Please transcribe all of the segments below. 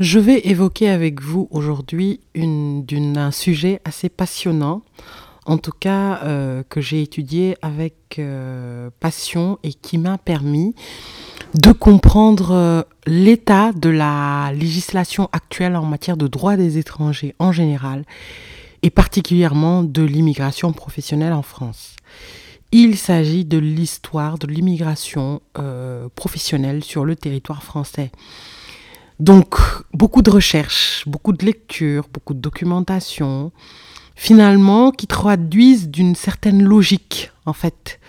Je vais évoquer avec vous aujourd'hui un sujet assez passionnant, en tout cas euh, que j'ai étudié avec euh, passion et qui m'a permis de comprendre euh, l'état de la législation actuelle en matière de droit des étrangers en général et particulièrement de l'immigration professionnelle en France. Il s'agit de l'histoire de l'immigration professionnelle sur le territoire français. Donc, beaucoup de recherches, beaucoup de lectures, beaucoup de documentation, finalement, qui traduisent d'une certaine logique, en fait.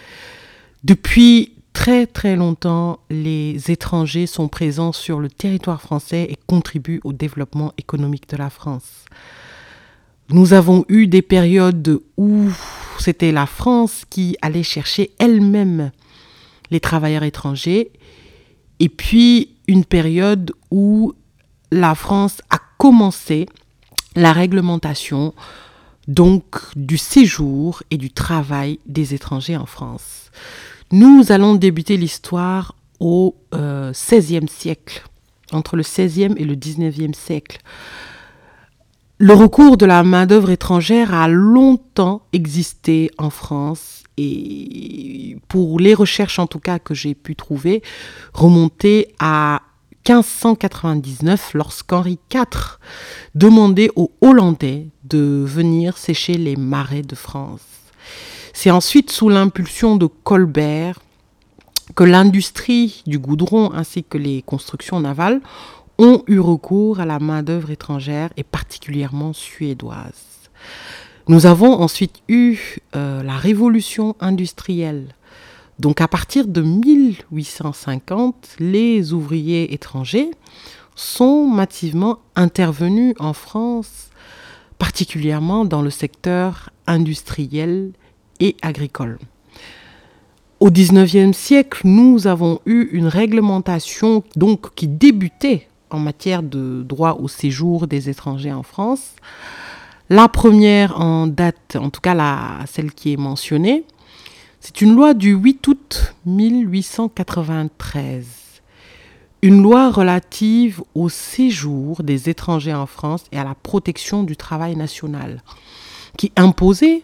Depuis très très longtemps, les étrangers sont présents sur le territoire français et contribuent au développement économique de la France. Nous avons eu des périodes où c'était la France qui allait chercher elle-même les travailleurs étrangers, et puis une période où la France a commencé la réglementation donc du séjour et du travail des étrangers en France. Nous allons débuter l'histoire au XVIe euh, siècle, entre le XVIe et le XIXe siècle. Le recours de la main-d'œuvre étrangère a longtemps existé en France et pour les recherches en tout cas que j'ai pu trouver, remonter à 1599 lorsqu'Henri IV demandait aux Hollandais de venir sécher les marais de France. C'est ensuite sous l'impulsion de Colbert que l'industrie du goudron ainsi que les constructions navales ont eu recours à la main-d'œuvre étrangère et particulièrement suédoise. Nous avons ensuite eu euh, la révolution industrielle. Donc à partir de 1850, les ouvriers étrangers sont massivement intervenus en France, particulièrement dans le secteur industriel et agricole. Au XIXe siècle, nous avons eu une réglementation donc qui débutait en matière de droit au séjour des étrangers en France. La première en date, en tout cas la, celle qui est mentionnée, c'est une loi du 8 août 1893. Une loi relative au séjour des étrangers en France et à la protection du travail national, qui imposait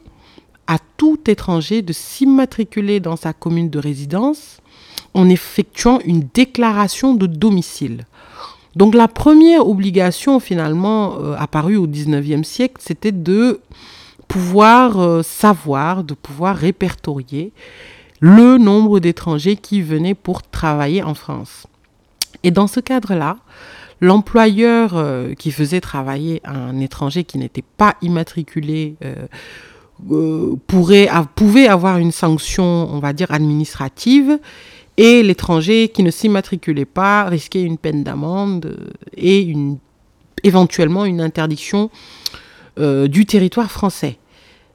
à tout étranger de s'immatriculer dans sa commune de résidence en effectuant une déclaration de domicile. Donc la première obligation finalement euh, apparue au 19e siècle, c'était de pouvoir euh, savoir, de pouvoir répertorier le nombre d'étrangers qui venaient pour travailler en France. Et dans ce cadre-là, l'employeur euh, qui faisait travailler un étranger qui n'était pas immatriculé pouvait avoir une sanction, on va dire, administrative et l'étranger qui ne s'immatriculait pas risquait une peine d'amende et une, éventuellement une interdiction euh, du territoire français.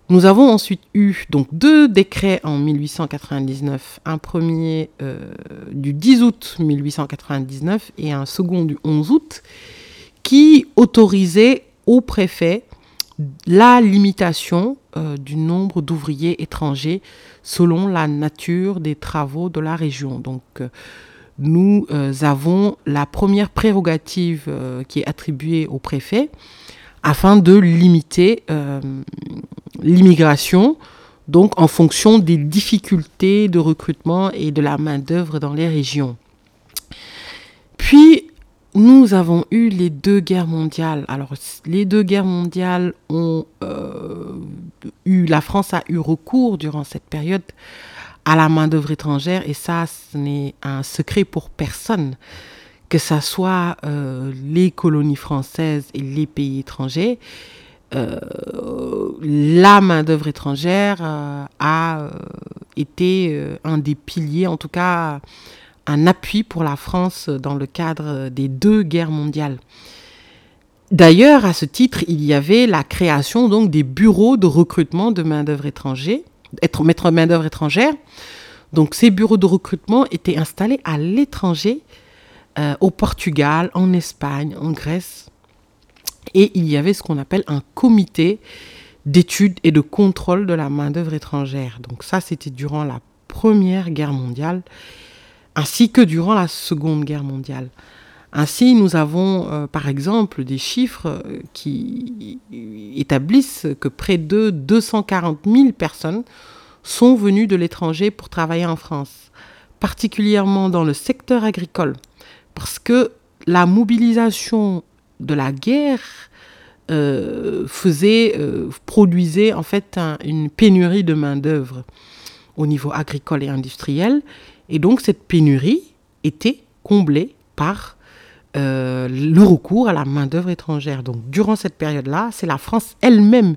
Nous avons ensuite eu donc deux décrets en 1899, un premier euh, du 10 août 1899 et un second du 11 août, qui autorisaient au préfet la limitation euh, du nombre d'ouvriers étrangers selon la nature des travaux de la région. Donc, euh, nous euh, avons la première prérogative qui est attribuée au préfet afin de limiter l'immigration, donc en fonction des difficultés de recrutement et de la main-d'œuvre dans les régions. Puis, nous avons eu les deux guerres mondiales. Alors, les deux guerres mondiales ont euh, eu, la France a eu recours durant cette période à la main-d'œuvre étrangère, et ça, ce n'est un secret pour personne, que ce soit euh, les colonies françaises et les pays étrangers. Euh, la main-d'œuvre étrangère a été un des piliers, en tout cas, un appui pour la France dans le cadre des deux guerres mondiales. D'ailleurs, à ce titre, il y avait la création donc des bureaux de recrutement de main-d'œuvre étrangère, main-d'œuvre étrangère. Donc, ces bureaux de recrutement étaient installés à l'étranger, euh, au Portugal, en Espagne, en Grèce. Et il y avait ce qu'on appelle un comité d'études et de contrôle de la main-d'œuvre étrangère. Donc, ça, c'était durant la Première Guerre mondiale, ainsi que durant la Seconde Guerre mondiale. Ainsi, nous avons euh, par exemple des chiffres euh, qui établissent que près de 240 000 personnes sont venues de l'étranger pour travailler en France, particulièrement dans le secteur agricole, parce que la mobilisation de la guerre euh, faisait, produisait en fait une pénurie de main-d'œuvre au niveau agricole et industriel, et donc cette pénurie était comblée par euh, le recours à la main-d'œuvre étrangère. Donc, durant cette période-là, c'est la France elle-même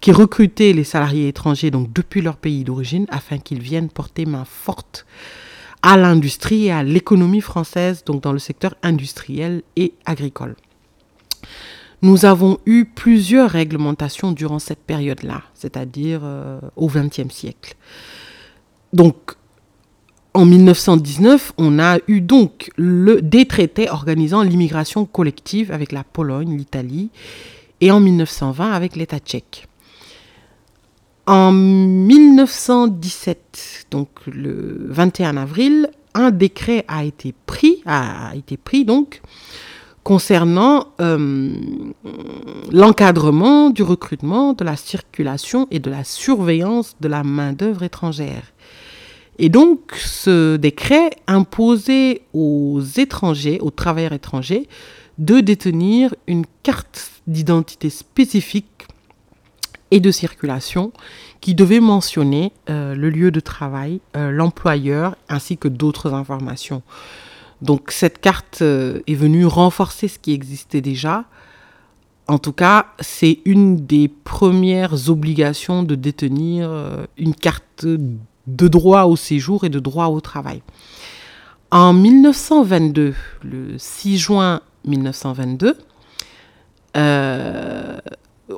qui recrutait les salariés étrangers donc depuis leur pays d'origine afin qu'ils viennent porter main forte à l'industrie et à l'économie française, donc dans le secteur industriel et agricole. Nous avons eu plusieurs réglementations durant cette période-là, c'est-à-dire euh, au XXe siècle. Donc, en 1919, on a eu donc le, des traités organisant l'immigration collective avec la Pologne, l'Italie, et en 1920 avec l'État tchèque. En 1917, donc le 21 avril, un décret a été pris, a, été pris donc concernant euh, l'encadrement du recrutement, de la circulation et de la surveillance de la main-d'œuvre étrangère. Et donc, ce décret imposait aux étrangers, aux travailleurs étrangers, de détenir une carte d'identité spécifique et de circulation qui devait mentionner euh, le lieu de travail, euh, l'employeur ainsi que d'autres informations. Donc cette carte euh, est venue renforcer ce qui existait déjà. En tout cas, c'est une des premières obligations de détenir une carte de droit au séjour et de droit au travail. En 1922, le 6 juin 1922, euh,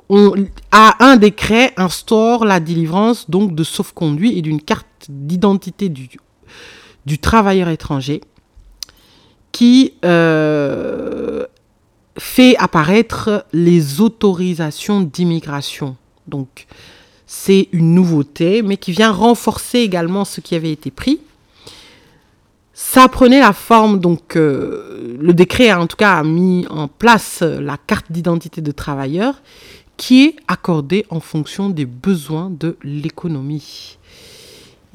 on, un décret instaure la délivrance donc de sauf-conduit et d'une carte d'identité du, du travailleur étranger qui euh, fait apparaître les autorisations d'immigration. Donc, c'est une nouveauté, mais qui vient renforcer également ce qui avait été pris. Ça prenait la forme, donc euh, le décret en tout cas a mis en place la carte d'identité de travailleur qui est accordée en fonction des besoins de l'économie.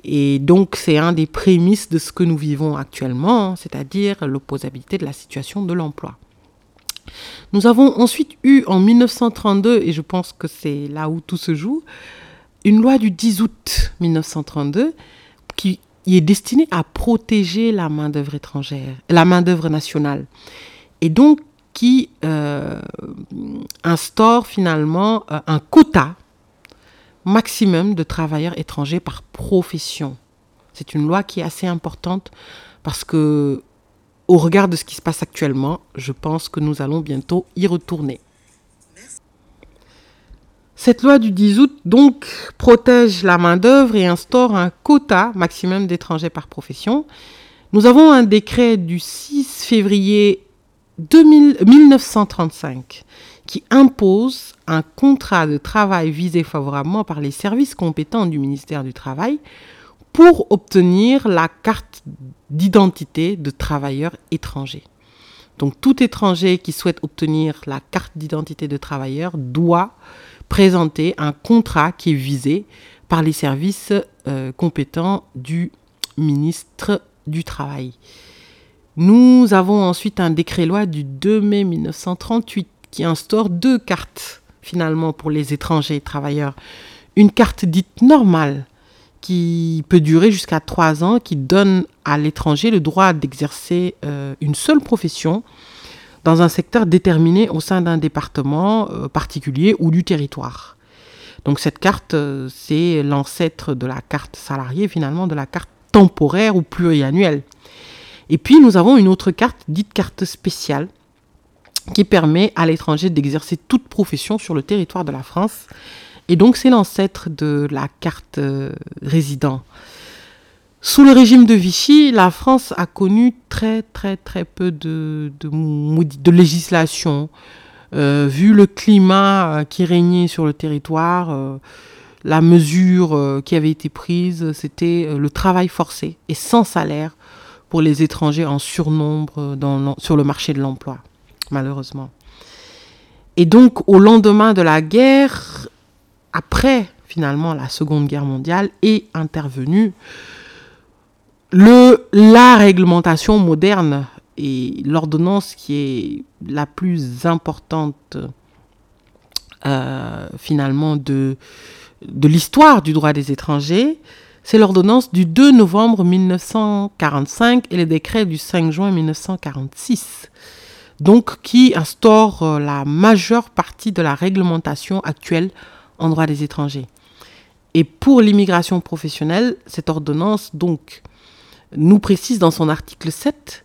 Et donc c'est un des prémices de ce que nous vivons actuellement, c'est-à-dire l'opposabilité de la situation de l'emploi. Nous avons ensuite eu en 1932, et je pense que c'est là où tout se joue, une loi du 10 août 1932 qui est destinée à protéger la main-d'œuvre étrangère, la main-d'œuvre nationale. Et donc qui euh, instaure finalement euh, un quota maximum de travailleurs étrangers par profession. C'est une loi qui est assez importante parce que, au regard de ce qui se passe actuellement, je pense que nous allons bientôt y retourner. Cette loi du 10 août, donc, protège la main-d'œuvre et instaure un quota maximum d'étrangers par profession. Nous avons un décret du 6 février 1935 qui impose un contrat de travail visé favorablement par les services compétents du ministère du Travail pour obtenir la carte d'identité de travailleur étranger. Donc tout étranger qui souhaite obtenir la carte d'identité de travailleur doit présenter un contrat qui est visé par les services euh, compétents du ministre du Travail. Nous avons ensuite un décret-loi du 2 mai 1938 qui instaure deux cartes finalement pour les étrangers travailleurs. Une carte dite normale qui peut durer jusqu'à trois ans, qui donne à l'étranger le droit d'exercer euh, une seule profession dans un secteur déterminé au sein d'un département euh, particulier ou du territoire. Donc cette carte, euh, c'est l'ancêtre de la carte salariée, finalement, de la carte temporaire ou pluriannuelle. Et puis nous avons une autre carte, dite carte spéciale, qui permet à l'étranger d'exercer toute profession sur le territoire de la France. Et donc c'est l'ancêtre de la carte euh, résident. Sous le régime de Vichy, la France a connu très très très peu de, de, législation. Euh, vu le climat euh, qui régnait sur le territoire, la mesure qui avait été prise, c'était le travail forcé et sans salaire pour les étrangers en surnombre sur le marché de l'emploi, malheureusement. Et donc, au lendemain de la guerre, après finalement la Seconde Guerre mondiale, est intervenue le, la réglementation moderne et l'ordonnance qui est la plus importante euh, finalement de, de l'histoire du droit des étrangers, c'est l'ordonnance du 2 novembre 1945 et le décret du 5 juin 1946, donc qui instaure euh, la majeure partie de la réglementation actuelle en droit des étrangers. Et pour l'immigration professionnelle, cette ordonnance donc nous précise dans son article 7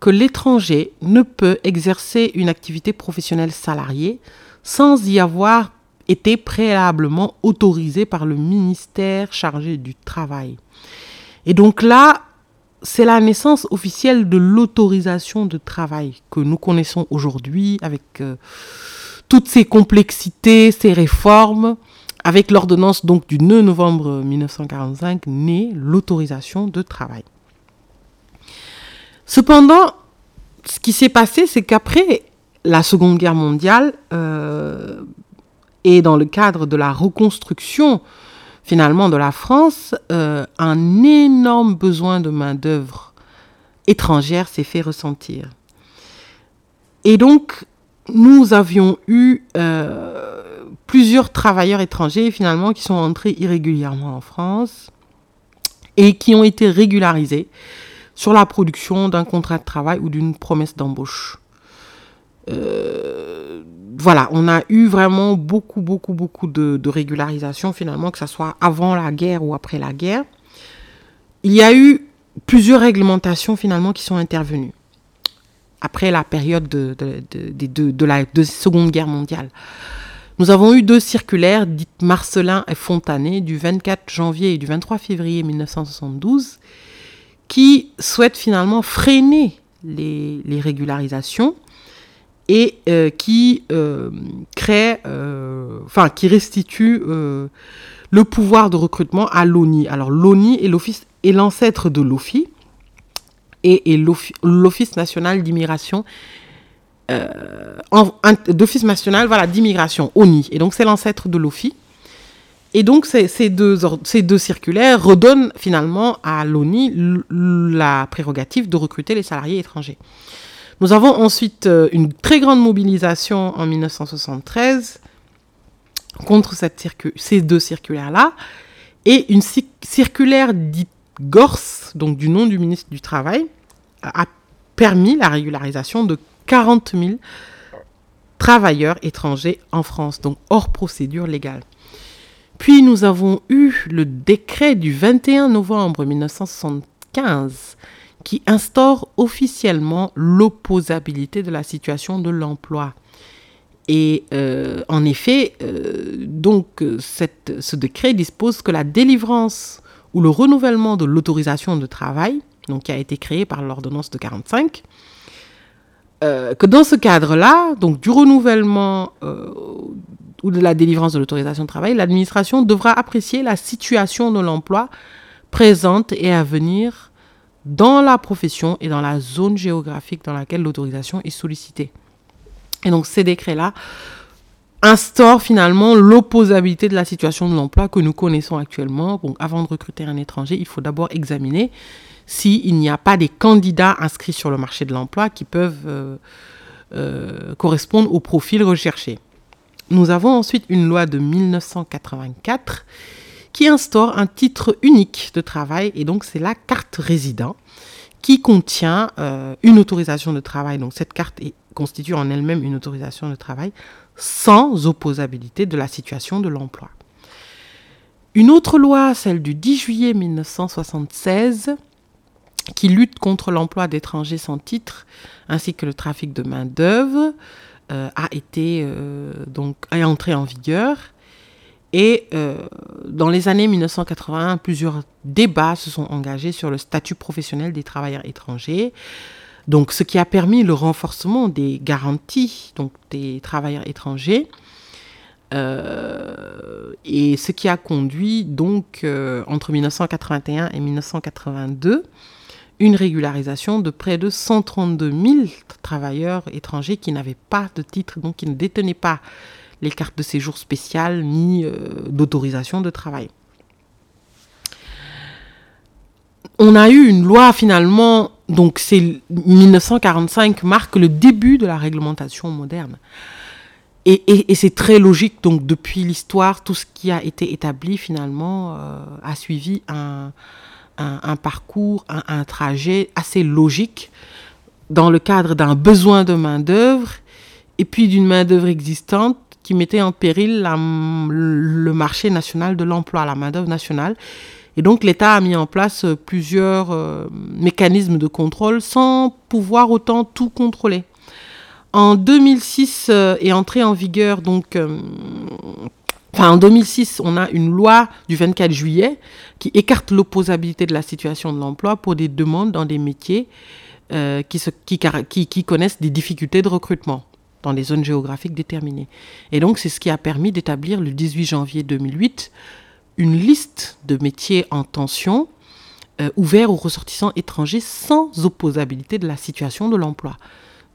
que l'étranger ne peut exercer une activité professionnelle salariée sans y avoir été préalablement autorisé par le ministère chargé du travail. Et donc là, c'est la naissance officielle de l'autorisation de travail que nous connaissons aujourd'hui avec euh, toutes ces complexités, ces réformes. Avec l'ordonnance donc du 9 novembre 1945 naît l'autorisation de travail. Cependant, ce qui s'est passé, c'est qu'après la Seconde Guerre mondiale, euh, et dans le cadre de la reconstruction finalement de la France, euh, un énorme besoin de main-d'œuvre étrangère s'est fait ressentir. Et donc, nous avions eu euh, plusieurs travailleurs étrangers finalement qui sont entrés irrégulièrement en France et qui ont été régularisés sur la production d'un contrat de travail ou d'une promesse d'embauche. Euh, voilà, on a eu vraiment beaucoup, beaucoup, beaucoup de, régularisation finalement, que ce soit avant la guerre ou après la guerre. Il y a eu plusieurs réglementations finalement qui sont intervenues après la période de, de, la Seconde Guerre mondiale. Nous avons eu deux circulaires dites Marcelin et Fontanet du 24 janvier et du 23 février 1972 qui souhaitent finalement freiner les, les régularisations et euh, qui euh, crée, euh, enfin qui restitue le pouvoir de recrutement à l'ONI. Alors l'ONI est l'ancêtre de l'OFI et, l'Office national d'immigration d'Office national voilà d'immigration ONI et donc c'est l'ancêtre de l'OFI. Et donc ces, deux, ces deux circulaires redonnent finalement à l'ONI la prérogative de recruter les salariés étrangers. Nous avons ensuite euh, une très grande mobilisation en 1973 contre ces deux circulaires-là et une circulaire dite GORS, donc du nom du ministre du Travail, a permis la régularisation de 40 000 travailleurs étrangers en France, donc hors procédure légale. Puis nous avons eu le décret du 21 novembre 1975 qui instaure officiellement l'opposabilité de la situation de l'emploi. Et euh, en effet, euh, donc cette, ce décret dispose que la délivrance ou le renouvellement de l'autorisation de travail, donc qui a été créée par l'ordonnance de 45, euh, que dans ce cadre-là, donc du renouvellement ou de la délivrance de l'autorisation de travail, l'administration devra apprécier la situation de l'emploi présente et à venir dans la profession et dans la zone géographique dans laquelle l'autorisation est sollicitée. Et donc ces décrets-là instaurent finalement l'opposabilité de la situation de l'emploi que nous connaissons actuellement. Avant de recruter un étranger, il faut d'abord examiner s'il n'y a pas des candidats inscrits sur le marché de l'emploi qui peuvent euh, euh, correspondre au profil recherché. Nous avons ensuite une loi de 1984 qui instaure un titre unique de travail et donc c'est la carte résident qui contient euh, une autorisation de travail. Donc cette carte constitue en elle-même une autorisation de travail sans opposabilité de la situation de l'emploi. Une autre loi, celle du 10 juillet 1976, qui lutte contre l'emploi d'étrangers sans titre ainsi que le trafic de main-d'œuvre euh, a été euh, donc est entré en vigueur. Et euh, dans les années 1981, plusieurs débats se sont engagés sur le statut professionnel des travailleurs étrangers. Donc, ce qui a permis le renforcement des garanties donc des travailleurs étrangers. et ce qui a conduit donc entre 1981 et 1982 une régularisation de près de 132 000 travailleurs étrangers qui n'avaient pas de titre, donc qui ne détenaient pas les cartes de séjour spéciales ni euh, d'autorisation de travail. On a eu une loi finalement, donc c'est 1945 marque le début de la réglementation moderne. Et, c'est très logique, donc depuis l'histoire, tout ce qui a été établi finalement euh, a suivi un, parcours, un, trajet assez logique dans le cadre d'un besoin de main-d'œuvre et puis d'une main-d'œuvre existante qui mettait en péril le marché national de l'emploi, la main-d'œuvre nationale. Et donc l'État a mis en place plusieurs euh, mécanismes de contrôle sans pouvoir autant tout contrôler. En 2006 euh, est entré en vigueur donc euh, en 2006, on a une loi du 24 juillet qui écarte l'opposabilité de la situation de l'emploi pour des demandes dans des métiers euh, qui, qui, connaissent des difficultés de recrutement dans des zones géographiques déterminées. Et donc, c'est ce qui a permis d'établir le 18 janvier 2008 une liste de métiers en tension euh, ouverts aux ressortissants étrangers sans opposabilité de la situation de l'emploi.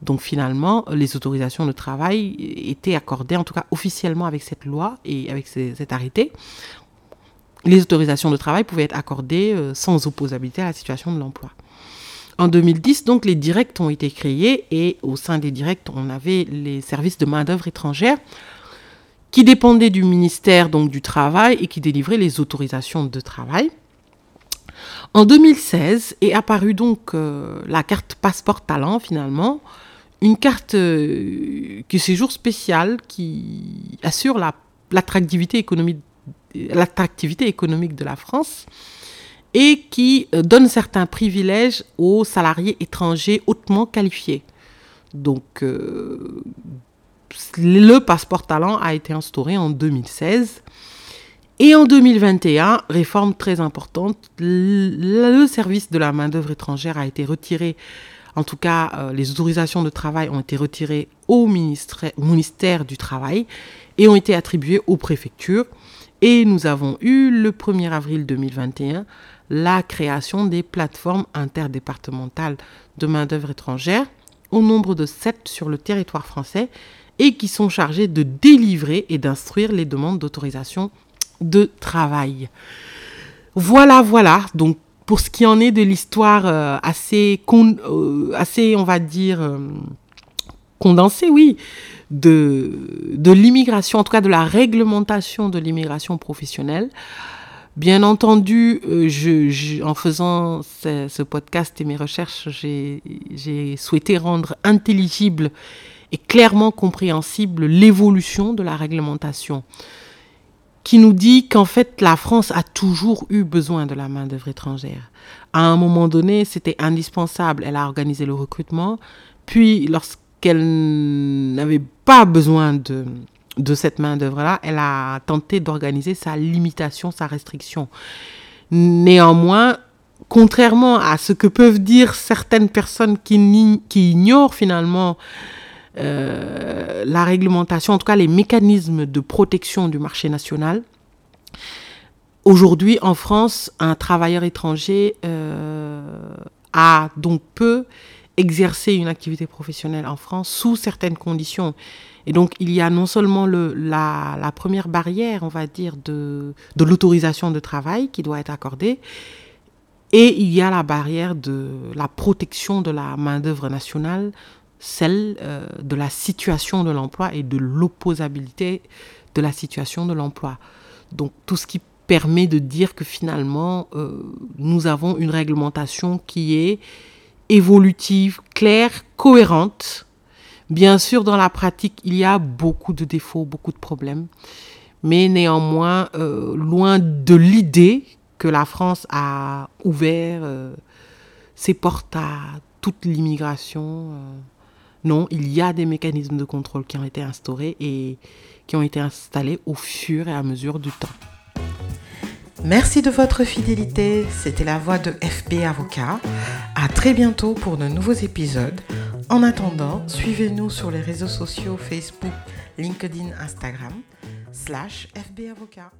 Donc finalement, les autorisations de travail étaient accordées, en tout cas officiellement avec cette loi et avec cet arrêté. Les autorisations de travail pouvaient être accordées euh, sans opposabilité à la situation de l'emploi. En 2010, donc, les directs ont été créés et au sein des directs, on avait les services de main-d'œuvre étrangère qui dépendaient du ministère donc, du Travail et qui délivraient les autorisations de travail. En 2016 est apparue donc euh, la carte passeport talent finalement, une carte euh, qui séjour spécial qui assure l'attractivité économique, économique de la France et qui euh, donne certains privilèges aux salariés étrangers hautement qualifiés. Donc, euh, le passeport talent a été instauré en 2016. Et en 2021, réforme très importante, le service de la main-d'œuvre étrangère a été retiré en tout cas, euh, les autorisations de travail ont été retirées au ministère, du Travail et ont été attribuées aux préfectures. Et nous avons eu le 1er avril 2021 la création des plateformes interdépartementales de main-d'œuvre étrangère au nombre de sept sur le territoire français et qui sont chargées de délivrer et d'instruire les demandes d'autorisation de travail. Voilà, voilà. Donc pour ce qui en est de l'histoire euh, assez, euh, assez, on va dire, euh, condensée, oui, de, de l'immigration, en tout cas de la réglementation de l'immigration professionnelle. Bien entendu, en faisant ce, podcast et mes recherches, j'ai souhaité rendre intelligible et clairement compréhensible l'évolution de la réglementation qui nous dit qu'en fait, la France a toujours eu besoin de la main-d'œuvre étrangère. À un moment donné, c'était indispensable. Elle a organisé le recrutement. Puis, lorsqu'elle n'avait pas besoin de, de cette main-d'œuvre-là, elle a tenté d'organiser sa limitation, sa restriction. Néanmoins, contrairement à ce que peuvent dire certaines personnes qui, qui ignorent finalement euh, la réglementation, en tout cas les mécanismes de protection du marché national. Aujourd'hui, en France, un travailleur étranger euh, a donc peu exercer une activité professionnelle en France sous certaines conditions. Et donc, il y a non seulement le, la, la, première barrière, on va dire, de, de l'autorisation de travail qui doit être accordée, et il y a la barrière de la protection de la main-d'œuvre nationale celle euh, de la situation de l'emploi et de l'opposabilité de la situation de l'emploi. Donc tout ce qui permet de dire que finalement, euh, nous avons une réglementation qui est évolutive, claire, cohérente. Bien sûr, dans la pratique, il y a beaucoup de défauts, beaucoup de problèmes, mais néanmoins, euh, loin de l'idée que la France a ouvert c'est porte à toute l'immigration. Non, il y a des mécanismes de contrôle qui ont été instaurés et qui ont été installés au fur et à mesure du temps. Merci de votre fidélité. C'était la voix de FB Avocat. À très bientôt pour de nouveaux épisodes. En attendant, suivez-nous sur les réseaux sociaux Facebook, LinkedIn, Instagram, slash FB Avocat.